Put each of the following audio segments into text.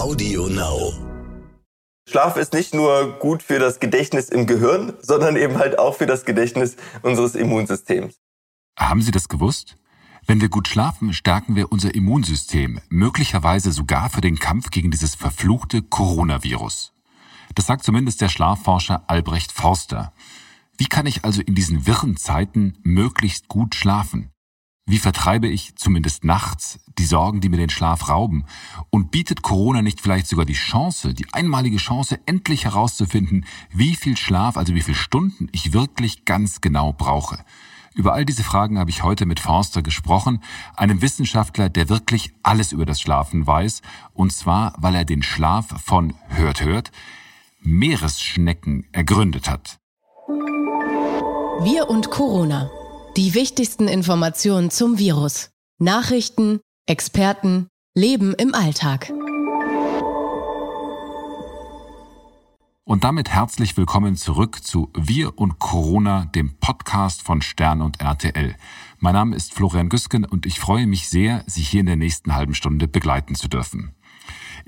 Audio Now. Schlaf ist nicht nur gut für das Gedächtnis im Gehirn, sondern eben halt auch für das Gedächtnis unseres Immunsystems. Haben Sie das gewusst? Wenn wir gut schlafen, stärken wir unser Immunsystem, möglicherweise sogar für den Kampf gegen dieses verfluchte Coronavirus. Das sagt zumindest der Schlafforscher Albrecht Forster. Wie kann ich also in diesen wirren Zeiten möglichst gut schlafen? Wie vertreibe ich, zumindest nachts, die Sorgen, die mir den Schlaf rauben? Und bietet Corona nicht vielleicht sogar die Chance, die einmalige Chance, endlich herauszufinden, wie viel Schlaf, also wie viele Stunden ich wirklich ganz genau brauche? Über all diese Fragen habe ich heute mit Forster gesprochen, einem Wissenschaftler, der wirklich alles über das Schlafen weiß, und zwar, weil er den Schlaf von hört hört Meeresschnecken ergründet hat. Wir und Corona. Die wichtigsten Informationen zum Virus. Nachrichten, Experten, Leben im Alltag. Und damit herzlich willkommen zurück zu Wir und Corona, dem Podcast von Stern und RTL. Mein Name ist Florian Güsken und ich freue mich sehr, Sie hier in der nächsten halben Stunde begleiten zu dürfen.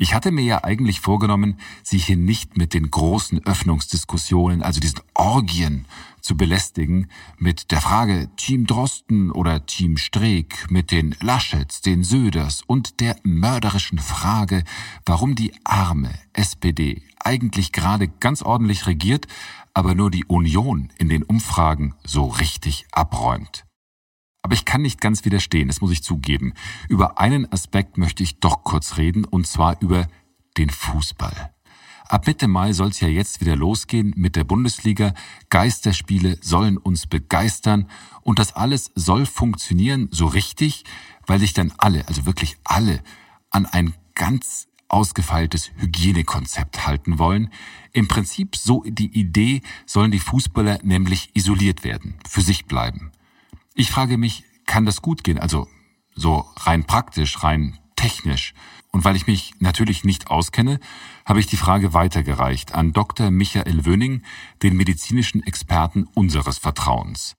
Ich hatte mir ja eigentlich vorgenommen, Sie hier nicht mit den großen Öffnungsdiskussionen, also diesen Orgien zu belästigen, mit der Frage Team Drosten oder Team Streeck, mit den Laschets, den Söders und der mörderischen Frage, warum die arme SPD eigentlich gerade ganz ordentlich regiert, aber nur die Union in den Umfragen so richtig abräumt. Aber ich kann nicht ganz widerstehen, das muss ich zugeben. Über einen Aspekt möchte ich doch kurz reden, und zwar über den Fußball. Ab Mitte Mai soll es ja jetzt wieder losgehen mit der Bundesliga. Geisterspiele sollen uns begeistern und das alles soll funktionieren so richtig, weil sich dann alle, also wirklich alle, an ein ganz ausgefeiltes Hygienekonzept halten wollen. Im Prinzip so die Idee, sollen die Fußballer nämlich isoliert werden, für sich bleiben. Ich frage mich, kann das gut gehen? Also so rein praktisch, rein technisch. Und weil ich mich natürlich nicht auskenne, habe ich die Frage weitergereicht an Dr. Michael Wöning, den medizinischen Experten unseres Vertrauens.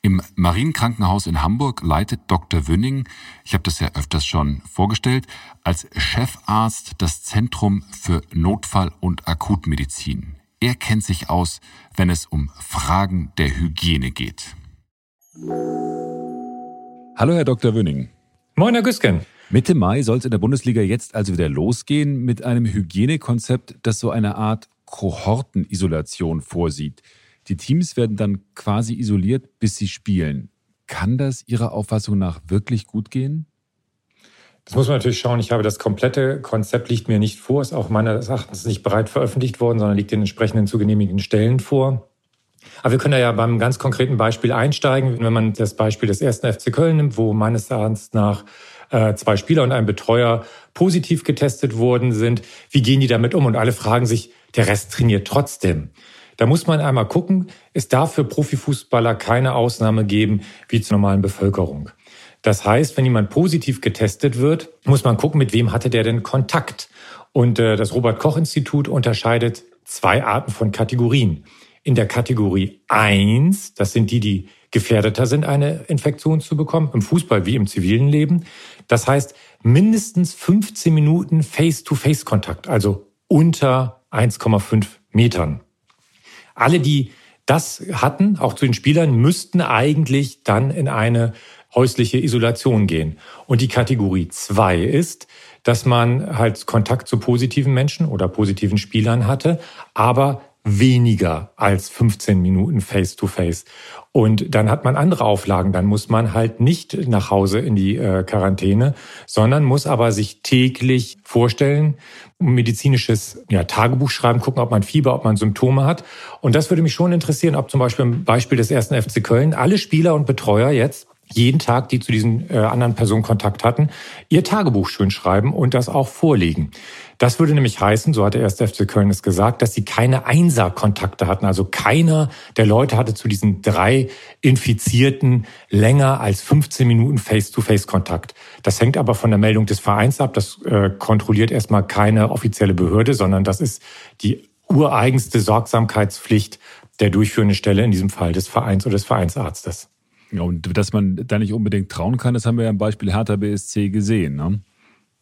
Im Marienkrankenhaus in Hamburg leitet Dr. Wöning, ich habe das ja öfters schon vorgestellt, als Chefarzt das Zentrum für Notfall- und Akutmedizin. Er kennt sich aus, wenn es um Fragen der Hygiene geht. Hallo, Herr Dr. Wöning. Moin, Herr Güsken. Mitte Mai soll es in der Bundesliga jetzt also wieder losgehen mit einem Hygienekonzept, das so eine Art Kohortenisolation vorsieht. Die Teams werden dann quasi isoliert, bis sie spielen. Kann das Ihrer Auffassung nach wirklich gut gehen? Das muss man natürlich schauen. Ich habe das komplette Konzept liegt mir nicht vor, ist auch meines Erachtens nicht bereit veröffentlicht worden, sondern liegt den entsprechenden zu genehmigenden Stellen vor. Aber wir können da ja beim ganz konkreten Beispiel einsteigen. Wenn man das Beispiel des ersten FC Köln nimmt, wo meines Erachtens nach äh, zwei Spieler und ein Betreuer positiv getestet worden sind, wie gehen die damit um? Und alle fragen sich, der Rest trainiert trotzdem. Da muss man einmal gucken, es darf für Profifußballer keine Ausnahme geben wie zur normalen Bevölkerung. Das heißt, wenn jemand positiv getestet wird, muss man gucken, mit wem hatte der denn Kontakt. Und äh, das Robert Koch Institut unterscheidet zwei Arten von Kategorien in der Kategorie 1, das sind die, die gefährdeter sind, eine Infektion zu bekommen, im Fußball wie im zivilen Leben. Das heißt, mindestens 15 Minuten Face-to-Face-Kontakt, also unter 1,5 Metern. Alle, die das hatten, auch zu den Spielern, müssten eigentlich dann in eine häusliche Isolation gehen. Und die Kategorie 2 ist, dass man halt Kontakt zu positiven Menschen oder positiven Spielern hatte, aber weniger als 15 Minuten Face-to-Face. Und dann hat man andere Auflagen. Dann muss man halt nicht nach Hause in die äh, Quarantäne, sondern muss aber sich täglich vorstellen, medizinisches ja, Tagebuch schreiben, gucken, ob man Fieber, ob man Symptome hat. Und das würde mich schon interessieren, ob zum Beispiel im Beispiel des ersten FC Köln alle Spieler und Betreuer jetzt jeden Tag, die zu diesen äh, anderen Personen Kontakt hatten, ihr Tagebuch schön schreiben und das auch vorlegen. Das würde nämlich heißen, so hat der erste FC Köln es gesagt, dass sie keine Einser-Kontakte hatten. Also keiner der Leute hatte zu diesen drei Infizierten länger als 15 Minuten Face-to-Face-Kontakt. Das hängt aber von der Meldung des Vereins ab. Das äh, kontrolliert erstmal keine offizielle Behörde, sondern das ist die ureigenste Sorgsamkeitspflicht der durchführenden Stelle, in diesem Fall des Vereins oder des Vereinsarztes. Ja, und dass man da nicht unbedingt trauen kann, das haben wir ja im Beispiel Hertha BSC gesehen. Ne?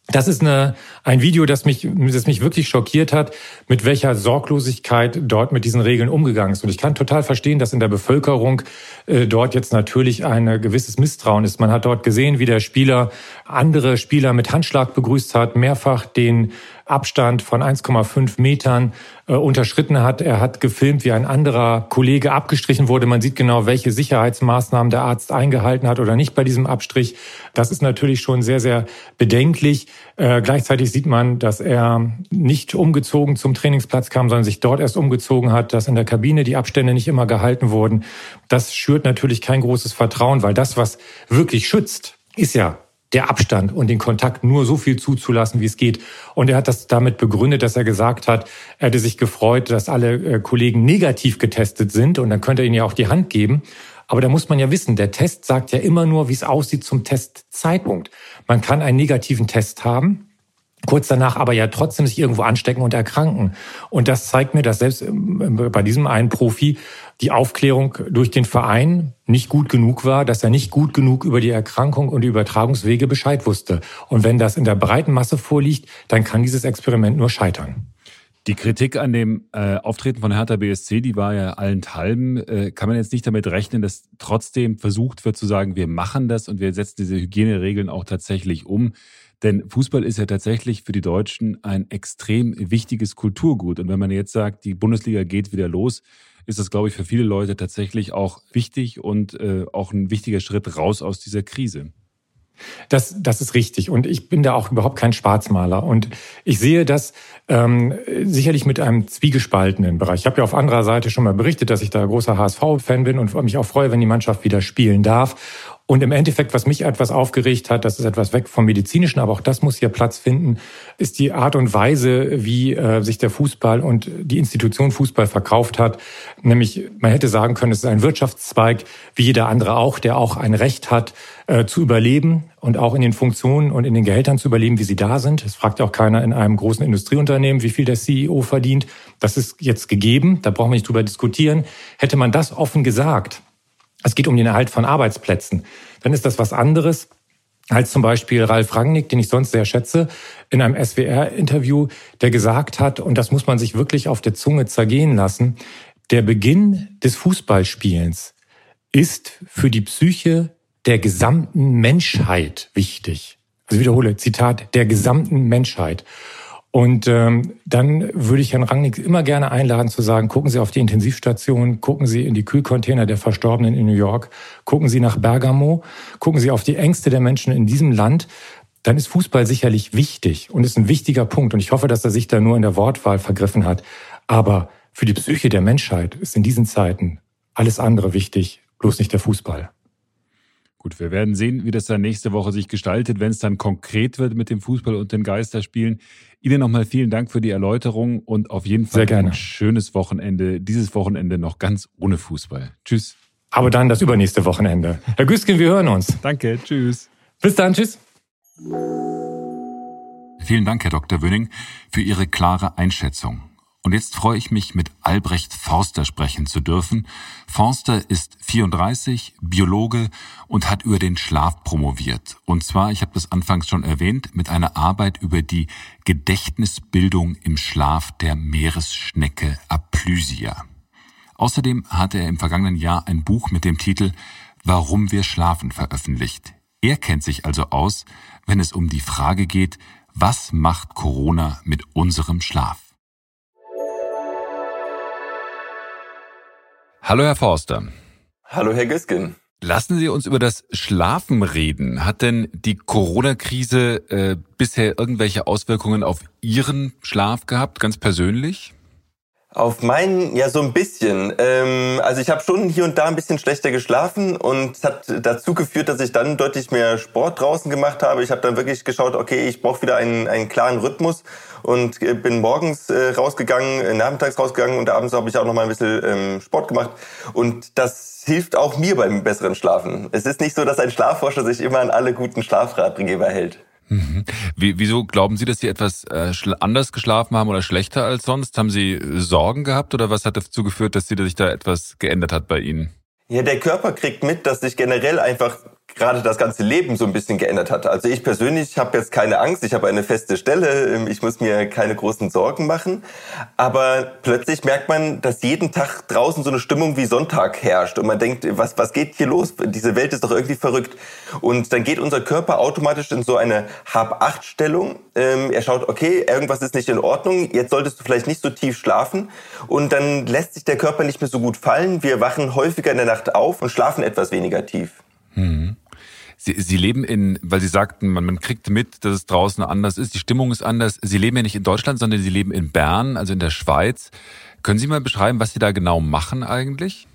Das ist eine, ein Video, das mich, das mich wirklich schockiert hat, mit welcher Sorglosigkeit dort mit diesen Regeln umgegangen ist. Und ich kann total verstehen, dass in der Bevölkerung äh, dort jetzt natürlich ein gewisses Misstrauen ist. Man hat dort gesehen, wie der Spieler andere Spieler mit Handschlag begrüßt hat, mehrfach den Abstand von 1,5 Metern äh, unterschritten hat. Er hat gefilmt, wie ein anderer Kollege abgestrichen wurde. Man sieht genau, welche Sicherheitsmaßnahmen der Arzt eingehalten hat oder nicht bei diesem Abstrich. Das ist natürlich schon sehr, sehr bedenklich. Äh, gleichzeitig sieht man, dass er nicht umgezogen zum Trainingsplatz kam, sondern sich dort erst umgezogen hat, dass in der Kabine die Abstände nicht immer gehalten wurden. Das schürt natürlich kein großes Vertrauen, weil das, was wirklich schützt, ist ja der Abstand und den Kontakt nur so viel zuzulassen, wie es geht. Und er hat das damit begründet, dass er gesagt hat, er hätte sich gefreut, dass alle äh, Kollegen negativ getestet sind und dann könnte er ihnen ja auch die Hand geben. Aber da muss man ja wissen, der Test sagt ja immer nur, wie es aussieht zum Testzeitpunkt. Man kann einen negativen Test haben, kurz danach aber ja trotzdem sich irgendwo anstecken und erkranken. Und das zeigt mir, dass selbst ähm, bei diesem einen Profi die Aufklärung durch den Verein nicht gut genug war, dass er nicht gut genug über die Erkrankung und die Übertragungswege Bescheid wusste. Und wenn das in der breiten Masse vorliegt, dann kann dieses Experiment nur scheitern. Die Kritik an dem äh, Auftreten von Hertha BSC, die war ja allenthalben. Äh, kann man jetzt nicht damit rechnen, dass trotzdem versucht wird zu sagen, wir machen das und wir setzen diese Hygieneregeln auch tatsächlich um? Denn Fußball ist ja tatsächlich für die Deutschen ein extrem wichtiges Kulturgut. Und wenn man jetzt sagt, die Bundesliga geht wieder los, ist das, glaube ich, für viele Leute tatsächlich auch wichtig und äh, auch ein wichtiger Schritt raus aus dieser Krise. Das, das ist richtig. Und ich bin da auch überhaupt kein Schwarzmaler. Und ich sehe das ähm, sicherlich mit einem zwiegespaltenen Bereich. Ich habe ja auf anderer Seite schon mal berichtet, dass ich da großer HSV-Fan bin und mich auch freue, wenn die Mannschaft wieder spielen darf. Und im Endeffekt, was mich etwas aufgeregt hat, das ist etwas weg vom Medizinischen, aber auch das muss hier Platz finden, ist die Art und Weise, wie äh, sich der Fußball und die Institution Fußball verkauft hat. Nämlich, man hätte sagen können, es ist ein Wirtschaftszweig, wie jeder andere auch, der auch ein Recht hat, äh, zu überleben und auch in den Funktionen und in den Gehältern zu überleben, wie sie da sind. Es fragt ja auch keiner in einem großen Industrieunternehmen, wie viel der CEO verdient. Das ist jetzt gegeben, da brauchen wir nicht drüber diskutieren. Hätte man das offen gesagt, es geht um den Erhalt von Arbeitsplätzen, dann ist das was anderes als zum Beispiel Ralf Rangnick, den ich sonst sehr schätze, in einem SWR-Interview, der gesagt hat, und das muss man sich wirklich auf der Zunge zergehen lassen, der Beginn des Fußballspielens ist für die Psyche der gesamten Menschheit wichtig. Also wiederhole, Zitat, der gesamten Menschheit. Und ähm, dann würde ich Herrn Rangnick immer gerne einladen zu sagen, gucken Sie auf die Intensivstation, gucken Sie in die Kühlcontainer der Verstorbenen in New York, gucken Sie nach Bergamo, gucken Sie auf die Ängste der Menschen in diesem Land. Dann ist Fußball sicherlich wichtig und ist ein wichtiger Punkt. Und ich hoffe, dass er sich da nur in der Wortwahl vergriffen hat. Aber für die Psyche der Menschheit ist in diesen Zeiten alles andere wichtig, bloß nicht der Fußball. Gut, wir werden sehen, wie das dann nächste Woche sich gestaltet, wenn es dann konkret wird mit dem Fußball und den Geisterspielen. Ihnen nochmal vielen Dank für die Erläuterung und auf jeden Fall ein schönes Wochenende. Dieses Wochenende noch ganz ohne Fußball. Tschüss. Aber dann das übernächste Wochenende. Herr Güskin, wir hören uns. Danke, tschüss. Bis dann, tschüss. Vielen Dank, Herr Dr. Wöning, für Ihre klare Einschätzung. Und jetzt freue ich mich, mit Albrecht Forster sprechen zu dürfen. Forster ist 34, Biologe und hat über den Schlaf promoviert. Und zwar, ich habe das anfangs schon erwähnt, mit einer Arbeit über die Gedächtnisbildung im Schlaf der Meeresschnecke Aplysia. Außerdem hatte er im vergangenen Jahr ein Buch mit dem Titel Warum wir schlafen veröffentlicht. Er kennt sich also aus, wenn es um die Frage geht, was macht Corona mit unserem Schlaf? Hallo, Herr Forster. Hallo, Herr Güskin. Lassen Sie uns über das Schlafen reden. Hat denn die Corona-Krise äh, bisher irgendwelche Auswirkungen auf Ihren Schlaf gehabt, ganz persönlich? Auf meinen, ja, so ein bisschen. Ähm, also ich habe schon hier und da ein bisschen schlechter geschlafen und es hat dazu geführt, dass ich dann deutlich mehr Sport draußen gemacht habe. Ich habe dann wirklich geschaut, okay, ich brauche wieder einen, einen klaren Rhythmus und äh, bin morgens äh, rausgegangen, äh, nachmittags rausgegangen und abends habe ich auch noch mal ein bisschen ähm, Sport gemacht. Und das hilft auch mir beim besseren Schlafen. Es ist nicht so, dass ein Schlafforscher sich immer an alle guten Schlafratgeber hält. Mhm. Wie, wieso glauben Sie, dass Sie etwas äh, anders geschlafen haben oder schlechter als sonst? Haben Sie Sorgen gehabt oder was hat dazu geführt, dass sich da etwas geändert hat bei Ihnen? Ja, der Körper kriegt mit, dass ich generell einfach gerade das ganze Leben so ein bisschen geändert hat. Also ich persönlich habe jetzt keine Angst, ich habe eine feste Stelle, ähm, ich muss mir keine großen Sorgen machen. Aber plötzlich merkt man, dass jeden Tag draußen so eine Stimmung wie Sonntag herrscht und man denkt, was, was geht hier los? Diese Welt ist doch irgendwie verrückt. Und dann geht unser Körper automatisch in so eine Hab-Acht-Stellung. Ähm, er schaut, okay, irgendwas ist nicht in Ordnung, jetzt solltest du vielleicht nicht so tief schlafen. Und dann lässt sich der Körper nicht mehr so gut fallen. Wir wachen häufiger in der Nacht auf und schlafen etwas weniger tief. Hm. Sie, Sie leben in, weil Sie sagten, man, man kriegt mit, dass es draußen anders ist, die Stimmung ist anders. Sie leben ja nicht in Deutschland, sondern Sie leben in Bern, also in der Schweiz. Können Sie mal beschreiben, was Sie da genau machen eigentlich?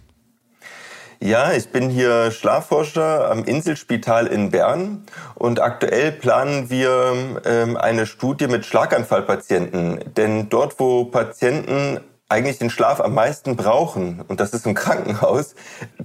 Ja, ich bin hier Schlafforscher am Inselspital in Bern und aktuell planen wir ähm, eine Studie mit Schlaganfallpatienten. Denn dort, wo Patienten eigentlich den Schlaf am meisten brauchen, und das ist im Krankenhaus,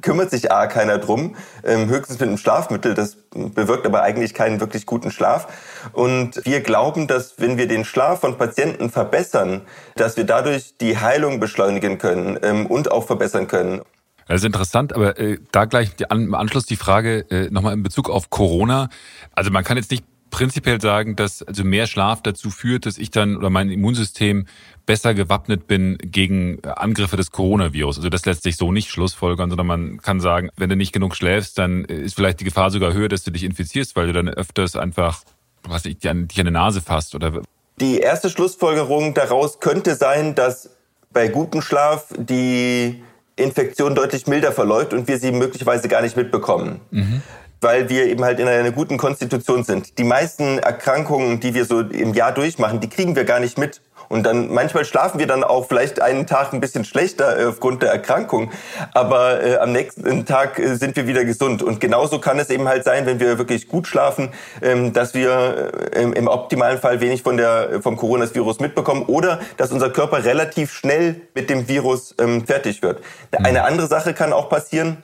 kümmert sich A keiner drum, ähm, höchstens mit einem Schlafmittel, das bewirkt aber eigentlich keinen wirklich guten Schlaf. Und wir glauben, dass wenn wir den Schlaf von Patienten verbessern, dass wir dadurch die Heilung beschleunigen können ähm, und auch verbessern können. Das ist interessant, aber äh, da gleich die, an, im Anschluss die Frage äh, nochmal in Bezug auf Corona. Also man kann jetzt nicht prinzipiell sagen, dass also mehr Schlaf dazu führt, dass ich dann oder mein Immunsystem besser gewappnet bin gegen Angriffe des Coronavirus. Also das lässt sich so nicht schlussfolgern, sondern man kann sagen, wenn du nicht genug schläfst, dann ist vielleicht die Gefahr sogar höher, dass du dich infizierst, weil du dann öfters einfach, was ich, dich an die Nase fasst oder. Die erste Schlussfolgerung daraus könnte sein, dass bei gutem Schlaf die Infektion deutlich milder verläuft und wir sie möglicherweise gar nicht mitbekommen. Mhm weil wir eben halt in einer guten Konstitution sind. Die meisten Erkrankungen, die wir so im Jahr durchmachen, die kriegen wir gar nicht mit. Und dann manchmal schlafen wir dann auch vielleicht einen Tag ein bisschen schlechter äh, aufgrund der Erkrankung, aber äh, am nächsten Tag äh, sind wir wieder gesund. Und genauso kann es eben halt sein, wenn wir wirklich gut schlafen, ähm, dass wir äh, im, im, optimalen Fall wenig von der vom Coronavirus mitbekommen oder dass unser Körper relativ schnell mit dem Virus ähm, fertig wird. Eine andere Sache kann auch passieren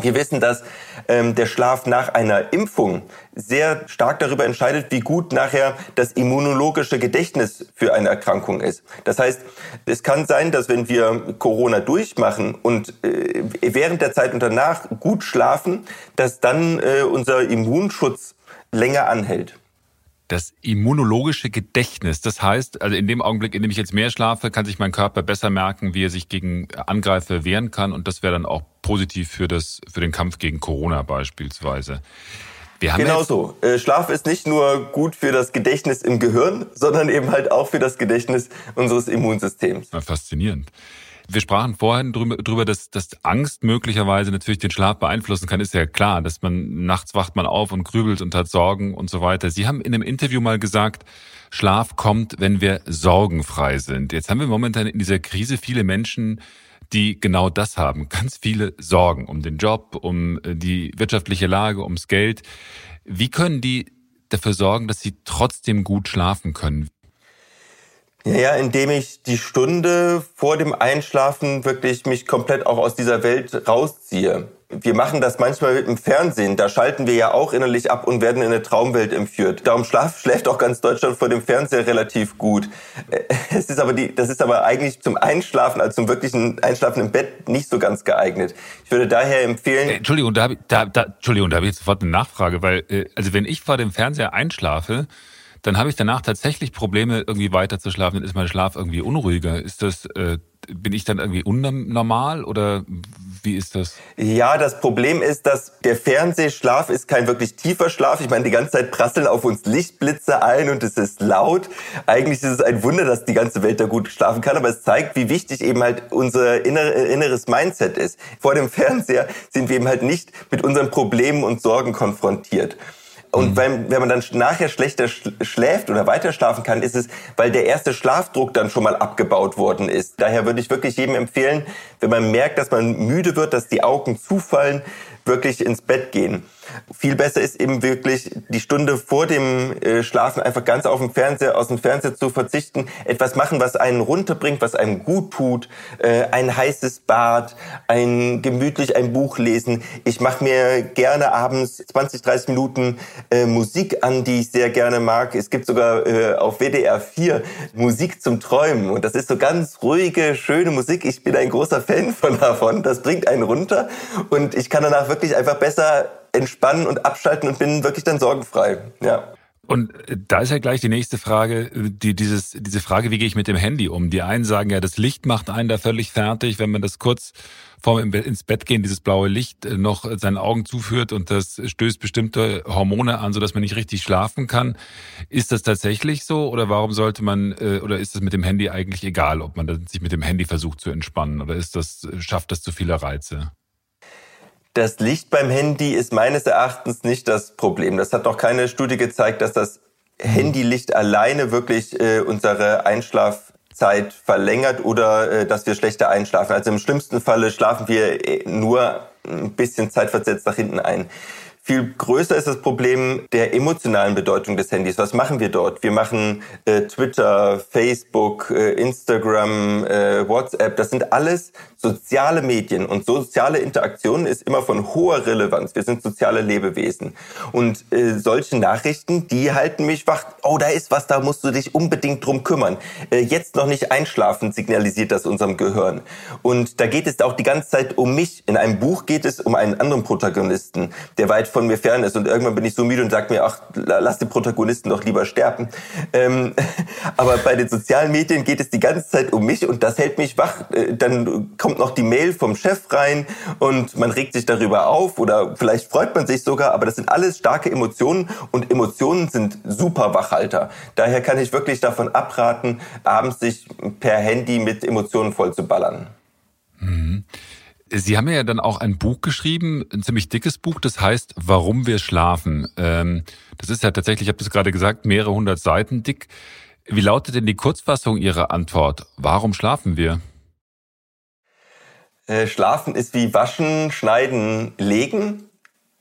wir wissen, dass ähm, der Schlaf nach einer Impfung sehr stark darüber entscheidet, wie gut nachher das immunologische Gedächtnis für eine Erkrankung ist. Das heißt, es kann sein, dass wenn wir Corona durchmachen und äh, während der Zeit und danach gut schlafen, dass dann äh, unser Immunschutz länger anhält das immunologische Gedächtnis. Das heißt, also in dem Augenblick, in dem ich jetzt mehr schlafe, kann sich mein Körper besser merken, wie er sich gegen Angreifer wehren kann. Und das wäre dann auch positiv für, das, für den Kampf gegen Corona beispielsweise. Wir haben genau so. Äh, Schlaf ist nicht nur gut für das Gedächtnis im Gehirn, sondern eben halt auch für das Gedächtnis unseres Immunsystems. Faszinierend. Wir sprachen vorhin drüber, dass, dass Angst möglicherweise natürlich den Schlaf beeinflussen kann. Ist ja klar, dass man nachts wacht man auf und grübelt und hat Sorgen und so weiter. Sie haben in einem Interview mal gesagt, Schlaf kommt, wenn wir sorgenfrei sind. Jetzt haben wir momentan in dieser Krise viele Menschen, die genau das haben. Ganz viele Sorgen um den Job, um äh, die wirtschaftliche Lage, ums Geld. Wie können die dafür sorgen, dass sie trotzdem gut schlafen können? Ja, indem ich die Stunde vor dem Einschlafen wirklich mich komplett auch aus dieser Welt rausziehe. Wir machen das manchmal mit dem Fernsehen. Da schalten wir ja auch innerlich ab und werden in eine Traumwelt entführt. Darum schlaf, schläft auch ganz Deutschland vor dem Fernseher relativ gut. Es ist aber die, das ist aber eigentlich zum Einschlafen, also zum wirklichen Einschlafen im Bett nicht so ganz geeignet. Ich würde daher empfehlen. Äh, Entschuldigung, da habe ich, da, da, Entschuldigung, da habe ich sofort eine Nachfrage, weil äh, also wenn ich vor dem Fernseher einschlafe, dann habe ich danach tatsächlich Probleme, irgendwie weiter zu schlafen. Dann ist mein Schlaf irgendwie unruhiger. Ist das, äh, bin ich dann irgendwie unnormal oder wie ist das? Ja, das Problem ist, dass der Fernsehschlaf ist kein wirklich tiefer Schlaf. Ich meine, die ganze Zeit prasseln auf uns Lichtblitze ein und es ist laut. Eigentlich ist es ein Wunder, dass die ganze Welt da gut schlafen kann, aber es zeigt, wie wichtig eben halt unser inneres Mindset ist. Vor dem Fernseher sind wir eben halt nicht mit unseren Problemen und Sorgen konfrontiert. Und mhm. wenn, wenn man dann nachher schlechter schläft oder weiter schlafen kann, ist es, weil der erste Schlafdruck dann schon mal abgebaut worden ist. Daher würde ich wirklich jedem empfehlen, wenn man merkt, dass man müde wird, dass die Augen zufallen, wirklich ins Bett gehen. Viel besser ist eben wirklich die Stunde vor dem äh, Schlafen einfach ganz auf dem Fernseher, aus dem Fernseher zu verzichten, etwas machen, was einen runterbringt, was einem gut tut, äh, ein heißes Bad, ein gemütlich ein Buch lesen. Ich mache mir gerne abends 20, 30 Minuten äh, Musik an, die ich sehr gerne mag. Es gibt sogar auf WDR 4 Musik zum Träumen und das ist so ganz ruhige, schöne Musik. Ich bin ein großer Fan von davon. Das bringt einen runter und ich kann danach wirklich einfach besser entspannen und abschalten und bin wirklich dann sorgenfrei. Ja. Und äh, da ist ja gleich die nächste Frage, die, dieses, diese Frage, wie gehe ich mit dem Handy um? Die einen sagen ja, das Licht macht einen da völlig fertig, wenn man das kurz vorm ins Bett gehen, dieses blaue Licht äh, noch seinen Augen zuführt und das stößt bestimmte Hormone an, sodass man nicht richtig schlafen kann. Ist das tatsächlich so oder warum sollte man, äh, oder ist es mit dem Handy eigentlich egal, ob man sich mit dem Handy versucht zu entspannen oder ist das, schafft das zu viele Reize? Das Licht beim Handy ist meines Erachtens nicht das Problem. Das hat noch keine Studie gezeigt, dass das Handylicht alleine wirklich äh, unsere Einschlafzeit verlängert oder äh, dass wir schlechter einschlafen. Also im schlimmsten Falle schlafen wir äh, nur ein bisschen zeitversetzt nach hinten ein. Viel größer ist das Problem der emotionalen Bedeutung des Handys. Was machen wir dort? Wir machen äh, Twitter, Facebook, äh, Instagram, äh, WhatsApp. Das sind alles soziale Medien und soziale Interaktion ist immer von hoher Relevanz. Wir sind soziale Lebewesen und äh, solche Nachrichten, die halten mich wach. Oh, da ist was, da musst du dich unbedingt drum kümmern. Äh, jetzt noch nicht einschlafen, signalisiert das unserem Gehirn. Und da geht es auch die ganze Zeit um mich. In einem Buch geht es um einen anderen Protagonisten, der weit von mir fern ist. Und irgendwann bin ich so müde und sage mir, ach, lass den Protagonisten doch lieber sterben. Ähm, aber bei den sozialen Medien geht es die ganze Zeit um mich und das hält mich wach. Äh, dann kommt noch die Mail vom Chef rein und man regt sich darüber auf oder vielleicht freut man sich sogar. Aber das sind alles starke Emotionen und Emotionen sind super Wachhalter. Daher kann ich wirklich davon abraten, abends sich per Handy mit Emotionen voll zu ballern. Mhm. Sie haben ja dann auch ein Buch geschrieben, ein ziemlich dickes Buch, das heißt Warum wir schlafen. Ähm, das ist ja tatsächlich, ich habe das gerade gesagt, mehrere hundert Seiten dick. Wie lautet denn die Kurzfassung Ihrer Antwort? Warum schlafen wir? Äh, schlafen ist wie waschen, schneiden, legen.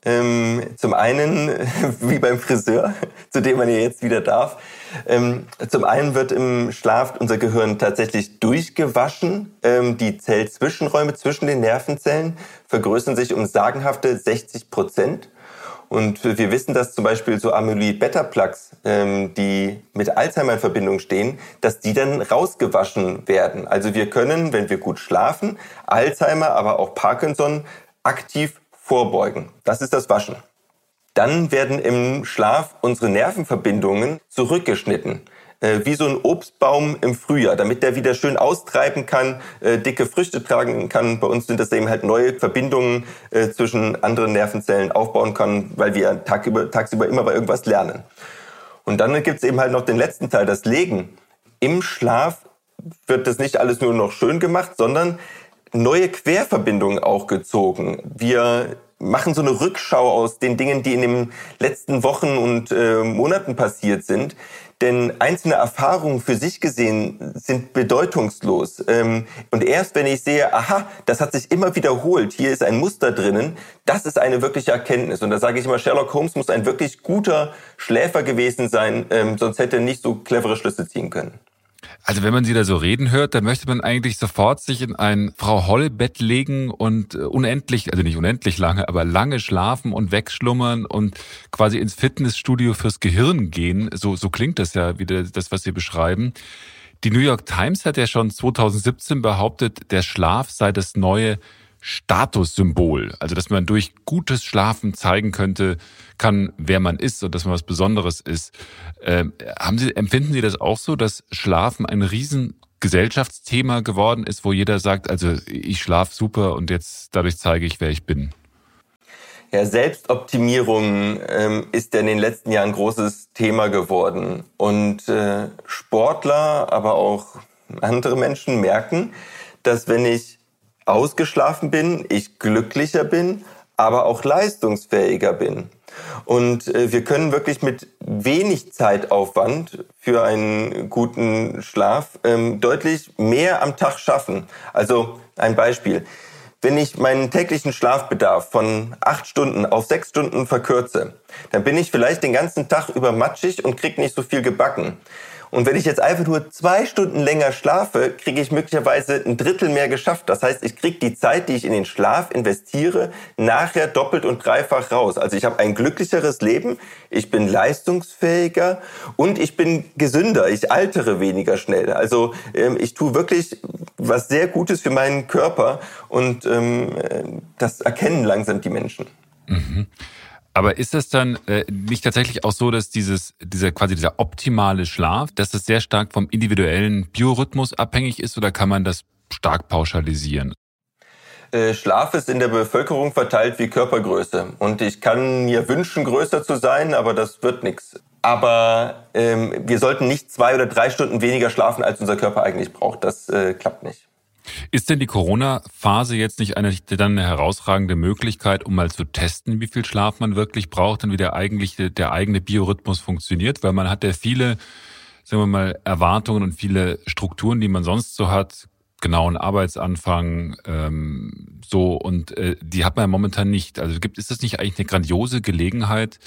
Ähm, zum einen wie beim Friseur, zu dem man ja jetzt wieder darf. Ähm, zum einen wird im Schlaf unser Gehirn tatsächlich durchgewaschen. Ähm, die Zellzwischenräume zwischen den Nervenzellen vergrößern sich um sagenhafte 60 Prozent. Und wir wissen, dass zum Beispiel so Amyloid-Beta-Plaques, ähm, die mit Alzheimer in Verbindung stehen, dass die dann rausgewaschen werden. Also wir können, wenn wir gut schlafen, Alzheimer, aber auch Parkinson aktiv vorbeugen. Das ist das Waschen. Dann werden im Schlaf unsere Nervenverbindungen zurückgeschnitten äh, wie so ein Obstbaum im Frühjahr, damit der wieder schön austreiben kann, äh, dicke Früchte tragen kann. Bei uns sind das eben halt neue Verbindungen äh, zwischen anderen Nervenzellen aufbauen kann, weil wir tagüber, tagsüber immer bei irgendwas lernen. Und dann gibt es eben halt noch den letzten Teil, das Legen. Im Schlaf wird das nicht alles nur noch schön gemacht, sondern neue Querverbindungen auch gezogen. Wir machen so eine Rückschau aus den Dingen, die in den letzten Wochen und äh, Monaten passiert sind. Denn einzelne Erfahrungen für sich gesehen sind bedeutungslos. Ähm, und erst wenn ich sehe, aha, das hat sich immer wiederholt, hier ist ein Muster drinnen, das ist eine wirkliche Erkenntnis. Und da sage ich immer, Sherlock Holmes muss ein wirklich guter Schläfer gewesen sein, ähm, sonst hätte er nicht so clevere Schlüsse ziehen können. Also wenn man sie da so reden hört, dann möchte man eigentlich sofort sich in ein Frau Holle Bett legen und äh, unendlich, also nicht unendlich lange, aber lange schlafen und wegschlummern und quasi ins Fitnessstudio fürs Gehirn gehen. So, so klingt das ja wieder, das, was Sie beschreiben. Die New York Times hat ja schon 2017 behauptet, der Schlaf sei das neue Statussymbol. Also, dass man durch gutes Schlafen zeigen könnte, kann, wer man ist und dass man was Besonderes ist. Ähm, haben Sie, empfinden Sie das auch so, dass Schlafen ein riesen Gesellschaftsthema geworden ist, wo jeder sagt, also ich schlafe super und jetzt dadurch zeige ich, wer ich bin? Ja, Selbstoptimierung ähm, ist ja in den letzten Jahren ein großes Thema geworden. Und äh, Sportler, aber auch andere Menschen merken, dass wenn ich ausgeschlafen bin, ich glücklicher bin, aber auch leistungsfähiger bin. Und äh, wir können wirklich mit wenig Zeitaufwand für einen guten Schlaf ähm, deutlich mehr am Tag schaffen. Also ein Beispiel. Wenn ich meinen täglichen Schlafbedarf von acht Stunden auf sechs Stunden verkürze, dann bin ich vielleicht den ganzen Tag über matschig und krieg nicht so viel gebacken. Und wenn ich jetzt einfach nur zwei Stunden länger schlafe, kriege ich möglicherweise ein Drittel mehr geschafft. Das heißt, ich kriege die Zeit, die ich in den Schlaf investiere, nachher doppelt und dreifach raus. Also ich habe ein glücklicheres Leben, ich bin leistungsfähiger und ich bin gesünder, ich altere weniger schnell. Also ähm, ich tue wirklich was sehr Gutes für meinen Körper und ähm, das erkennen langsam die Menschen. Mhm. Aber ist das dann äh, nicht tatsächlich auch so, dass dieses, dieser quasi dieser optimale Schlaf, dass das sehr stark vom individuellen Biorhythmus abhängig ist oder kann man das stark pauschalisieren? Äh, Schlaf ist in der Bevölkerung verteilt wie Körpergröße. Und ich kann mir wünschen, größer zu sein, aber das wird nichts. Aber ähm, wir sollten nicht zwei oder drei Stunden weniger schlafen, als unser Körper eigentlich braucht. Das äh, klappt nicht. Ist denn die Corona-Phase jetzt nicht eine, dann eine herausragende Möglichkeit, um mal zu testen, wie viel Schlaf man wirklich braucht und wie der eigentliche, der eigene Biorhythmus funktioniert? Weil man hat ja viele, sagen wir mal, Erwartungen und viele Strukturen, die man sonst so hat, genauen Arbeitsanfang, ähm, so und äh, die hat man ja momentan nicht. Also gibt ist das nicht eigentlich eine grandiose Gelegenheit,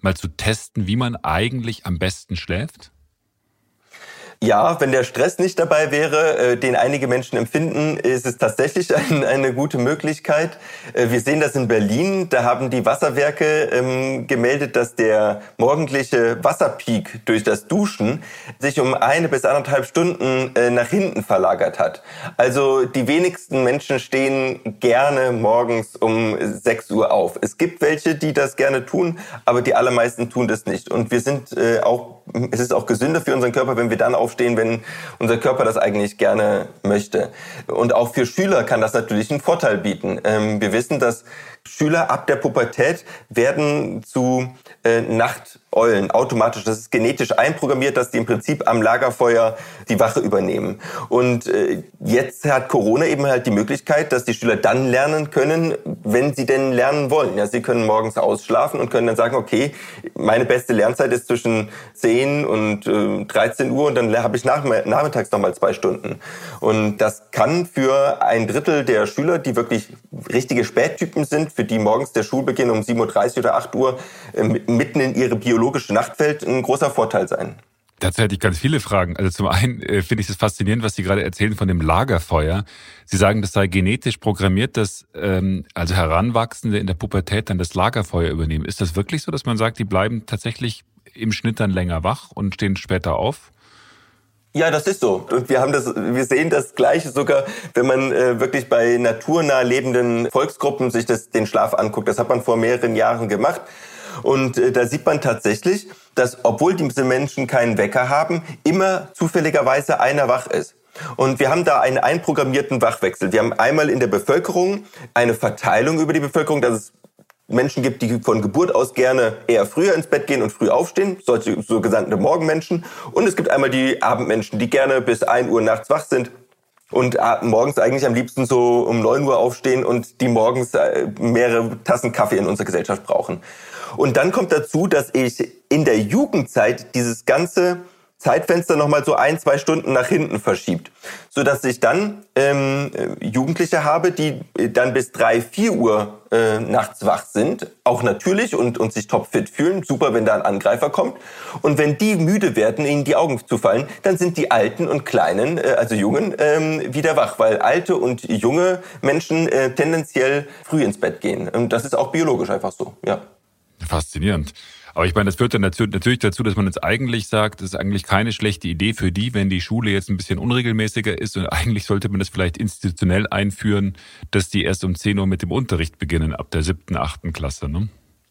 mal zu testen, wie man eigentlich am besten schläft? Ja, wenn der Stress nicht dabei wäre, äh, den einige Menschen empfinden, ist es tatsächlich ein, eine gute Möglichkeit. Äh, wir sehen das in Berlin. Da haben die Wasserwerke ähm, gemeldet, dass der morgendliche Wasserpeak durch das Duschen sich um eine bis anderthalb Stunden äh, nach hinten verlagert hat. Also die wenigsten Menschen stehen gerne morgens um 6 Uhr auf. Es gibt welche, die das gerne tun, aber die allermeisten tun das nicht. Und wir sind äh, auch, es ist auch gesünder für unseren Körper, wenn wir dann auf aufstehen, wenn unser Körper das eigentlich gerne möchte. Und auch für Schüler kann das natürlich einen Vorteil bieten. Ähm, wir wissen, dass Schüler ab der Pubertät werden zu äh, Nachteulen automatisch. Das ist genetisch einprogrammiert, dass die im Prinzip am Lagerfeuer die Wache übernehmen. Und äh, jetzt hat Corona eben halt die Möglichkeit, dass die Schüler dann lernen können, wenn sie denn lernen wollen. Ja, sie können morgens ausschlafen und können dann sagen, okay, meine beste Lernzeit ist zwischen 10 und äh, 13 Uhr und dann habe ich nach, nachmittags nochmal zwei Stunden. Und das kann für ein Drittel der Schüler, die wirklich richtige Spättypen sind, für die morgens der Schulbeginn um 7.30 Uhr oder 8 Uhr äh, mitten in ihre biologische Nacht fällt, ein großer Vorteil sein. Dazu hätte ich ganz viele Fragen. Also zum einen äh, finde ich es faszinierend, was Sie gerade erzählen von dem Lagerfeuer. Sie sagen, das sei genetisch programmiert, dass ähm, also Heranwachsende in der Pubertät dann das Lagerfeuer übernehmen. Ist das wirklich so, dass man sagt, die bleiben tatsächlich im Schnitt dann länger wach und stehen später auf? Ja, das ist so. Und wir haben das, wir sehen das Gleiche sogar, wenn man äh, wirklich bei naturnah lebenden Volksgruppen sich das, den Schlaf anguckt. Das hat man vor mehreren Jahren gemacht. Und äh, da sieht man tatsächlich, dass obwohl diese Menschen keinen Wecker haben, immer zufälligerweise einer wach ist. Und wir haben da einen einprogrammierten Wachwechsel. Wir haben einmal in der Bevölkerung eine Verteilung über die Bevölkerung, dass es Menschen gibt, die von Geburt aus gerne eher früher ins Bett gehen und früh aufstehen, solche sogenannte Morgenmenschen. Und es gibt einmal die Abendmenschen, die gerne bis 1 Uhr nachts wach sind und morgens eigentlich am liebsten so um 9 Uhr aufstehen und die morgens äh, mehrere Tassen Kaffee in unserer Gesellschaft brauchen. Und dann kommt dazu, dass ich in der Jugendzeit dieses ganze Zeitfenster nochmal so ein, zwei Stunden nach hinten verschiebt. So dass ich dann ähm, Jugendliche habe, die dann bis drei, vier Uhr äh, nachts wach sind, auch natürlich und, und sich topfit fühlen. Super, wenn da ein Angreifer kommt. Und wenn die müde werden, ihnen die Augen zu fallen, dann sind die Alten und Kleinen, äh, also Jungen, ähm, wieder wach, weil alte und junge Menschen äh, tendenziell früh ins Bett gehen. Und das ist auch biologisch einfach so, ja. Faszinierend. Aber ich meine, das führt dann natürlich dazu, dass man jetzt eigentlich sagt, es ist eigentlich keine schlechte Idee für die, wenn die Schule jetzt ein bisschen unregelmäßiger ist und eigentlich sollte man das vielleicht institutionell einführen, dass die erst um 10 Uhr mit dem Unterricht beginnen, ab der siebten, achten Klasse, ne?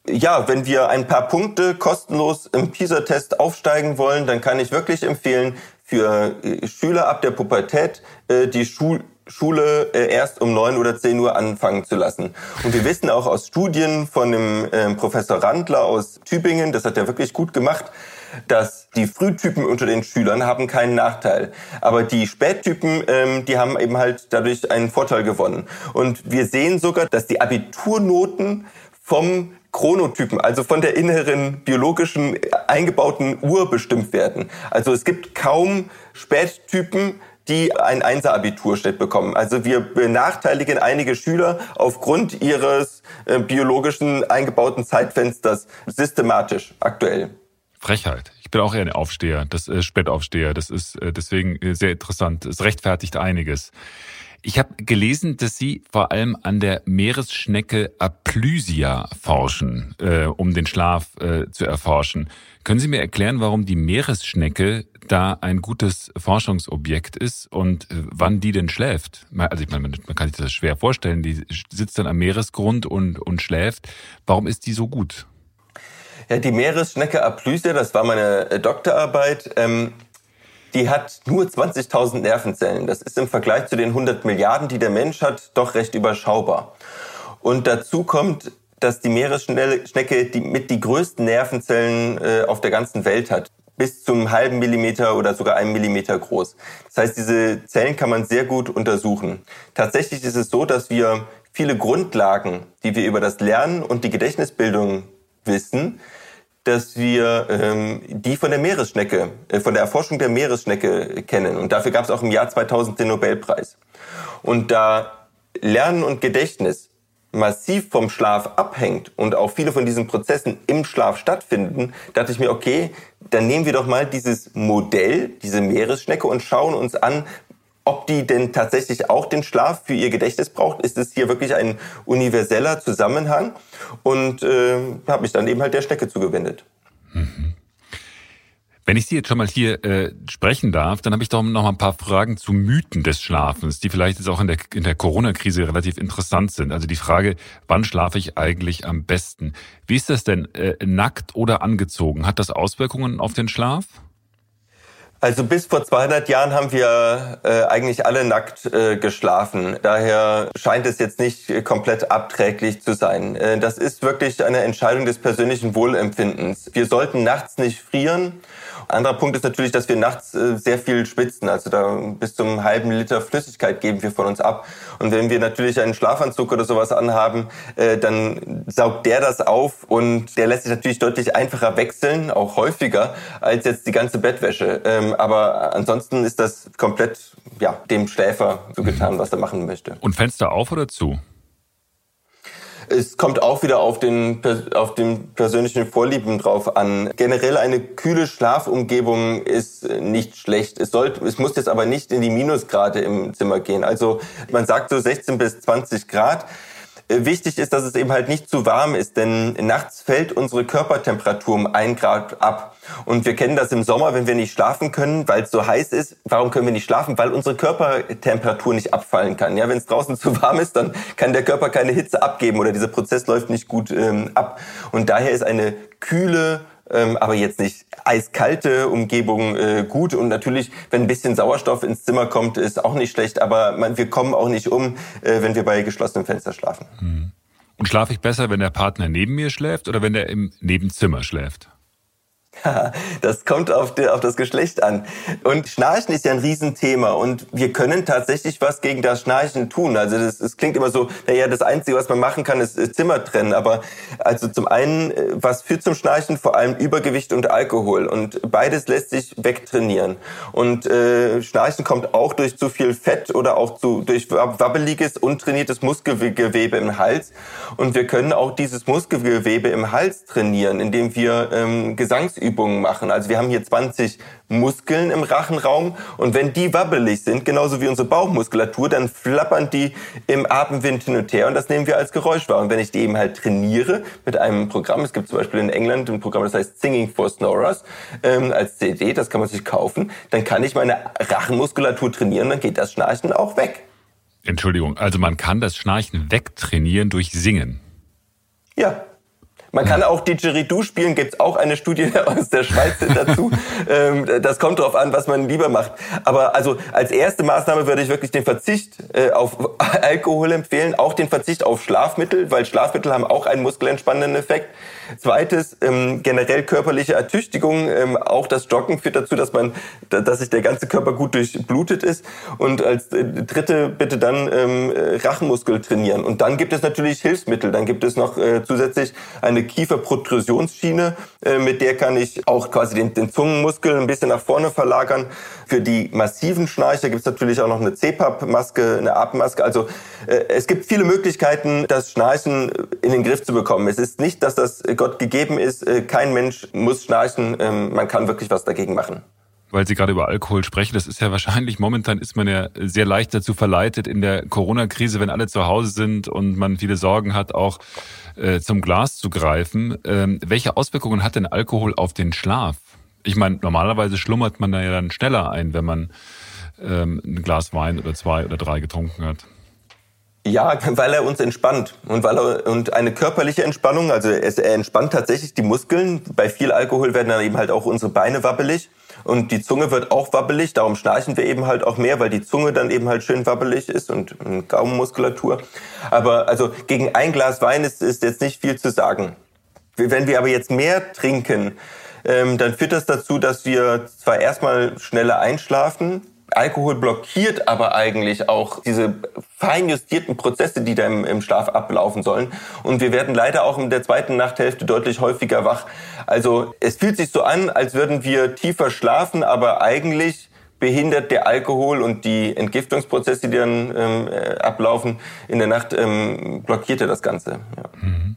Ja, wenn wir ein paar Punkte kostenlos im PISA-Test aufsteigen wollen, dann kann ich wirklich empfehlen, für äh, Schüler ab der Pubertät äh, die Schul Schule äh, erst um neun oder zehn Uhr anfangen zu lassen. Und wir wissen auch aus Studien von dem äh, Professor Randler aus Tübingen, das hat er wirklich gut gemacht, dass die Frühtypen unter den Schülern haben keinen Nachteil. Aber die Spättypen, ähm, die haben eben halt dadurch einen Vorteil gewonnen. Und wir sehen sogar, dass die Abiturnoten vom Chronotypen, also von der inneren biologischen eingebauten Uhr bestimmt werden. Also es gibt kaum Spättypen, die ein Einser-Abiturschnitt bekommen. Also wir benachteiligen einige Schüler aufgrund ihres äh, biologischen eingebauten Zeitfensters systematisch aktuell. Frechheit. Ich bin auch eher ein Aufsteher, das äh, Spätaufsteher. Das ist äh, deswegen äh, sehr interessant. Es rechtfertigt einiges. Ich habe gelesen, dass Sie vor allem an der Meeresschnecke Aplysia forschen, äh, um den Schlaf äh, zu erforschen. Können Sie mir erklären, warum die Meeresschnecke da ein gutes Forschungsobjekt ist und äh, wann die denn schläft? Also ich meine, man kann sich das schwer vorstellen. Die sitzt dann am Meeresgrund und, und schläft. Warum ist die so gut? Ja, die Meeresschnecke Aplysia, das war meine äh, Doktorarbeit, ähm, die hat nur 20.000 Nervenzellen. Das ist im Vergleich zu den 100 Milliarden, die der Mensch hat, doch recht überschaubar. Und dazu kommt, dass die Meeresschnecke die, mit die größten Nervenzellen äh, auf der ganzen Welt hat. Bis zum halben Millimeter oder sogar einem Millimeter groß. Das heißt, diese Zellen kann man sehr gut untersuchen. Tatsächlich ist es so, dass wir viele Grundlagen, die wir über das Lernen und die Gedächtnisbildung wissen, dass wir ähm, die von der Meeresschnecke, äh, von der Erforschung der Meeresschnecke kennen. Und dafür gab es auch im Jahr 2000 den Nobelpreis. Und da Lernen und Gedächtnis massiv vom Schlaf abhängt und auch viele von diesen Prozessen im Schlaf stattfinden, dachte ich mir, okay, dann nehmen wir doch mal dieses Modell, diese Meeresschnecke und schauen uns an, ob die denn tatsächlich auch den Schlaf für ihr Gedächtnis braucht. Ist es hier wirklich ein universeller Zusammenhang? Und äh, habe mich dann eben halt der Schnecke zugewendet. Mhm. Wenn ich Sie jetzt schon mal hier äh, sprechen darf, dann habe ich doch noch mal ein paar Fragen zu Mythen des Schlafens, die vielleicht jetzt auch in der, in der Corona-Krise relativ interessant sind. Also die Frage, wann schlafe ich eigentlich am besten? Wie ist das denn, äh, nackt oder angezogen? Hat das Auswirkungen auf den Schlaf? Also bis vor 200 Jahren haben wir äh, eigentlich alle nackt äh, geschlafen. Daher scheint es jetzt nicht komplett abträglich zu sein. Äh, das ist wirklich eine Entscheidung des persönlichen Wohlempfindens. Wir sollten nachts nicht frieren anderer Punkt ist natürlich, dass wir nachts äh, sehr viel schwitzen. Also da bis zum halben Liter Flüssigkeit geben wir von uns ab. Und wenn wir natürlich einen Schlafanzug oder sowas anhaben, äh, dann saugt der das auf und der lässt sich natürlich deutlich einfacher wechseln, auch häufiger, als jetzt die ganze Bettwäsche. Ähm, aber ansonsten ist das komplett ja, dem Schläfer so getan, was er machen möchte. Und Fenster auf oder zu? Es kommt auch wieder auf den, auf den persönlichen Vorlieben drauf an. Generell eine kühle Schlafumgebung ist nicht schlecht. Es, sollte, es muss jetzt aber nicht in die Minusgrade im Zimmer gehen. Also man sagt so 16 bis 20 Grad. Äh, wichtig ist, dass es eben halt nicht zu warm ist, denn nachts fällt unsere Körpertemperatur um ein Grad ab. Und wir kennen das im Sommer, wenn wir nicht schlafen können, weil es so heiß ist. Warum können wir nicht schlafen? Weil unsere Körpertemperatur nicht abfallen kann. Ja, wenn es draußen zu warm ist, dann kann der Körper keine Hitze abgeben oder dieser Prozess läuft nicht gut ähm, ab. Und daher ist eine kühle ähm, aber jetzt nicht eiskalte Umgebung äh, gut. Und natürlich, wenn ein bisschen Sauerstoff ins Zimmer kommt, ist auch nicht schlecht. Aber man, wir kommen auch nicht um, äh, wenn wir bei geschlossenem Fenster schlafen. Hm. Und schlafe ich besser, wenn der Partner neben mir schläft oder wenn er im Nebenzimmer schläft? Das kommt auf, die, auf, das Geschlecht an. Und Schnarchen ist ja ein Riesenthema und wir können tatsächlich was gegen das Schnarchen tun. Also das, das klingt immer so, naja, das Einzige, was man machen kann, ist, ist Zimmer trennen. Aber also zum einen, äh, was führt zum Schnarchen? Vor allem Übergewicht und Alkohol. Und beides lässt sich wegtrainieren. Und äh, Schnarchen kommt auch durch zu viel Fett oder auch zu, durch wabbeliges, untrainiertes Muskelgewebe im Hals. Und wir können auch dieses Muskelgewebe im Hals trainieren, indem wir ähm, Gesangsübungen Übungen machen. Also wir haben hier 20 Muskeln im Rachenraum und wenn die wabbelig sind, genauso wie unsere Bauchmuskulatur, dann flappern die im Atemwind hin und her und das nehmen wir als Geräusch wahr. Und wenn ich die eben halt trainiere mit einem Programm, es gibt zum Beispiel in England ein Programm, das heißt Singing for Snorers ähm, als CD, das kann man sich kaufen, dann kann ich meine Rachenmuskulatur trainieren, dann geht das Schnarchen auch weg. Entschuldigung, also man kann das Schnarchen wegtrainieren durch Singen. Ja, man kann auch Didgeridoo spielen, gibt's auch eine Studie aus der Schweiz dazu. Ähm, das kommt darauf an, was man lieber macht. Aber also als erste Maßnahme würde ich wirklich den Verzicht äh, auf Alkohol empfehlen, auch den Verzicht auf Schlafmittel, weil Schlafmittel haben auch einen muskelentspannenden Effekt. Zweites, ähm, generell körperliche Ertüchtigung. Ähm, auch das Joggen führt dazu, dass man, dass sich der ganze Körper gut durchblutet ist. Und als äh, dritte bitte dann ähm, Rachenmuskel trainieren. Und dann gibt es natürlich Hilfsmittel. Dann gibt es noch äh, zusätzlich eine Kieferprotrusionsschiene, äh, mit der kann ich auch quasi den, den Zungenmuskel ein bisschen nach vorne verlagern. Für die massiven Schnarcher gibt es natürlich auch noch eine CPAP-Maske, eine Atemmaske. Also äh, es gibt viele Möglichkeiten, das Schnarchen in den Griff zu bekommen. Es ist nicht, dass das Gott gegeben ist. Äh, kein Mensch muss schnarchen. Ähm, man kann wirklich was dagegen machen weil Sie gerade über Alkohol sprechen, das ist ja wahrscheinlich, momentan ist man ja sehr leicht dazu verleitet in der Corona-Krise, wenn alle zu Hause sind und man viele Sorgen hat, auch äh, zum Glas zu greifen. Ähm, welche Auswirkungen hat denn Alkohol auf den Schlaf? Ich meine, normalerweise schlummert man da ja dann schneller ein, wenn man ähm, ein Glas Wein oder zwei oder drei getrunken hat. Ja, weil er uns entspannt und weil er und eine körperliche Entspannung, also er entspannt tatsächlich die Muskeln. Bei viel Alkohol werden dann eben halt auch unsere Beine wabbelig und die Zunge wird auch wabbelig. Darum schnarchen wir eben halt auch mehr, weil die Zunge dann eben halt schön wabbelig ist und, und Gaumenmuskulatur. Aber also gegen ein Glas Wein ist, ist jetzt nicht viel zu sagen. Wenn wir aber jetzt mehr trinken, ähm, dann führt das dazu, dass wir zwar erstmal schneller einschlafen, Alkohol blockiert aber eigentlich auch diese fein justierten Prozesse, die da im, im, Schlaf ablaufen sollen. Und wir werden leider auch in der zweiten Nachthälfte deutlich häufiger wach. Also es fühlt sich so an, als würden wir tiefer schlafen, aber eigentlich behindert der Alkohol und die Entgiftungsprozesse, die dann ähm, äh, ablaufen in der Nacht, ähm, blockiert er das Ganze. Ja. Mhm.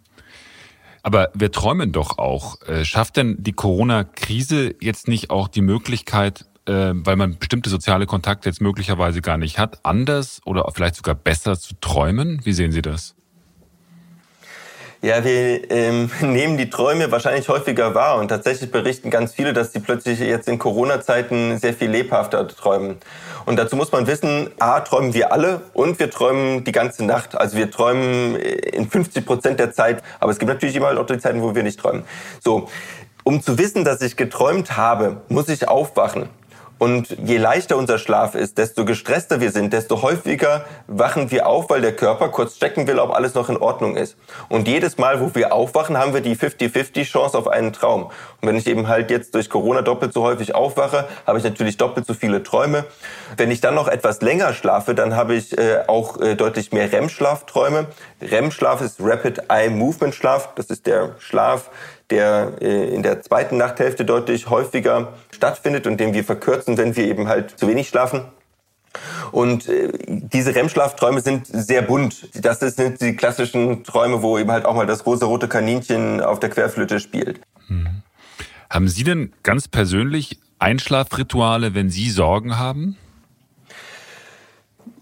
Aber wir träumen doch auch. Äh, schafft denn die Corona-Krise jetzt nicht auch die Möglichkeit, äh, weil man bestimmte soziale Kontakte jetzt möglicherweise gar nicht hat, anders oder vielleicht sogar besser zu träumen? Wie sehen Sie das? Ja, wir ähm, nehmen die Träume wahrscheinlich häufiger wahr und tatsächlich berichten ganz viele, dass sie plötzlich jetzt in Corona-Zeiten sehr viel lebhafter träumen. Und dazu muss man wissen, A, träumen wir alle und wir träumen die ganze Nacht. Also wir träumen in 50 Prozent der Zeit, aber es gibt natürlich immer auch die Zeiten, wo wir nicht träumen. So, um zu wissen, dass ich geträumt habe, muss ich aufwachen. Und je leichter unser Schlaf ist, desto gestresster wir sind, desto häufiger wachen wir auf, weil der Körper kurz checken will, ob alles noch in Ordnung ist. Und jedes Mal, wo wir aufwachen, haben wir die 50-50 Chance auf einen Traum. Und wenn ich eben halt jetzt durch Corona doppelt so häufig aufwache, habe ich natürlich doppelt so viele Träume. Wenn ich dann noch etwas länger schlafe, dann habe ich äh, auch äh, deutlich mehr REM-Schlafträume. REM-Schlaf ist Rapid Eye Movement Schlaf. Das ist der Schlaf, der äh, in der zweiten Nachthälfte deutlich häufiger stattfindet und den wir verkürzen, wenn wir eben halt zu wenig schlafen. Und äh, diese REM-Schlafträume sind sehr bunt. Das sind die klassischen Träume, wo eben halt auch mal das rosa-rote Kaninchen auf der Querflöte spielt. Hm. Haben Sie denn ganz persönlich Einschlafrituale, wenn Sie Sorgen haben?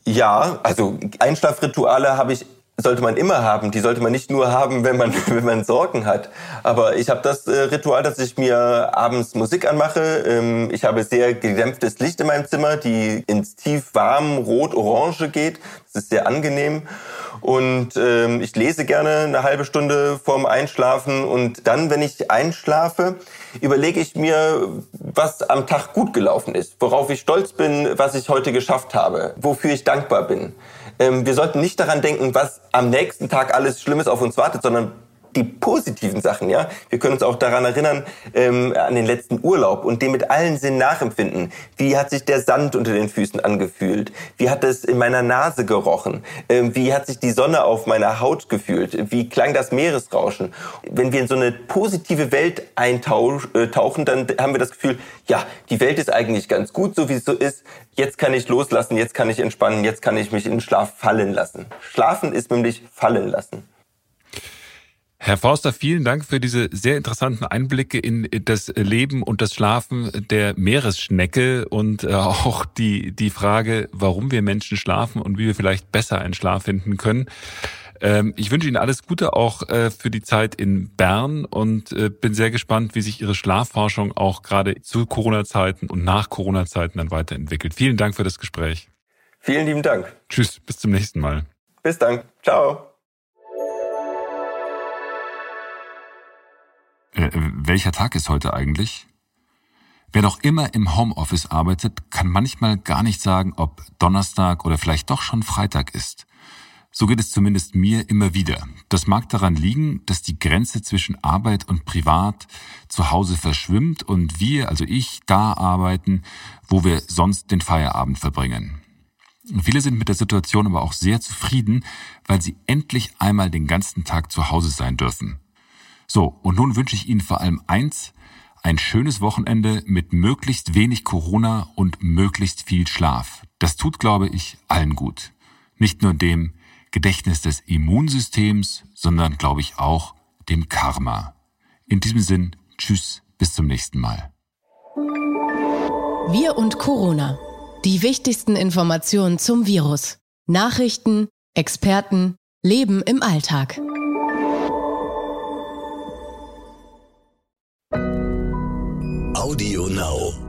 Ja, also Einschlafrituale habe ich sollte man immer haben. Die sollte man nicht nur haben, wenn man, wenn man Sorgen hat. Aber ich habe das äh, Ritual, dass ich mir abends Musik anmache. Ähm, ich habe sehr gedämpftes Licht in meinem Zimmer, die ins tief warm Rot-Orange geht. Das ist sehr angenehm. Und ähm, ich lese gerne eine halbe Stunde vorm Einschlafen. Und dann, wenn ich einschlafe, überlege ich mir, was am Tag gut gelaufen ist, worauf ich stolz bin, was ich heute geschafft habe, wofür ich dankbar bin. Ähm, wir sollten nicht daran denken, was am nächsten Tag alles Schlimmes auf uns wartet, sondern die positiven Sachen, ja. Wir können uns auch daran erinnern, ähm, an den letzten Urlaub und den mit allen Sinnen nachempfinden. Wie hat sich der Sand unter den Füßen angefühlt? Wie hat es in meiner Nase gerochen? Ähm, wie hat sich die Sonne auf meiner Haut gefühlt? Wie klang das Meeresrauschen? Wenn wir in so eine positive Welt eintauchen, äh, dann haben wir das Gefühl, ja, die Welt ist eigentlich ganz gut, so wie es so ist. Jetzt kann ich loslassen, jetzt kann ich entspannen, jetzt kann ich mich in den Schlaf fallen lassen. Schlafen ist nämlich fallen lassen. Herr Forster, vielen Dank für diese sehr interessanten Einblicke in das Leben und das Schlafen der Meeresschnecke und äh, auch die, die Frage, warum wir Menschen schlafen und wie wir vielleicht besser einen Schlaf finden können. Ähm, ich wünsche Ihnen alles Gute auch äh, für die Zeit in Bern und äh, bin sehr gespannt, wie sich Ihre Schlafforschung auch gerade zu Corona-Zeiten und nach Corona-Zeiten dann weiterentwickelt. Vielen Dank für das Gespräch. Vielen lieben Dank. Tschüss, bis zum nächsten Mal. Bis dann. Ciao. Welcher Tag ist heute eigentlich? Wer noch immer im Homeoffice arbeitet, kann manchmal gar nicht sagen, ob Donnerstag oder vielleicht doch schon Freitag ist. So geht es zumindest mir immer wieder. Das mag daran liegen, dass die Grenze zwischen Arbeit und Privat zu Hause verschwimmt und wir, also ich, da arbeiten, wo wir sonst den Feierabend verbringen. Viele sind mit der Situation aber auch sehr zufrieden, weil sie endlich einmal den ganzen Tag zu Hause sein dürfen. So, und nun wünsche ich Ihnen vor allem eins, ein schönes Wochenende mit möglichst wenig Corona und möglichst viel Schlaf. Das tut, glaube ich, allen gut. Nicht nur dem Gedächtnis des Immunsystems, sondern, glaube ich, auch dem Karma. In diesem Sinn, tschüss, bis zum nächsten Mal. Wir und Corona. Die wichtigsten Informationen zum Virus. Nachrichten, Experten, Leben im Alltag. Audio Now.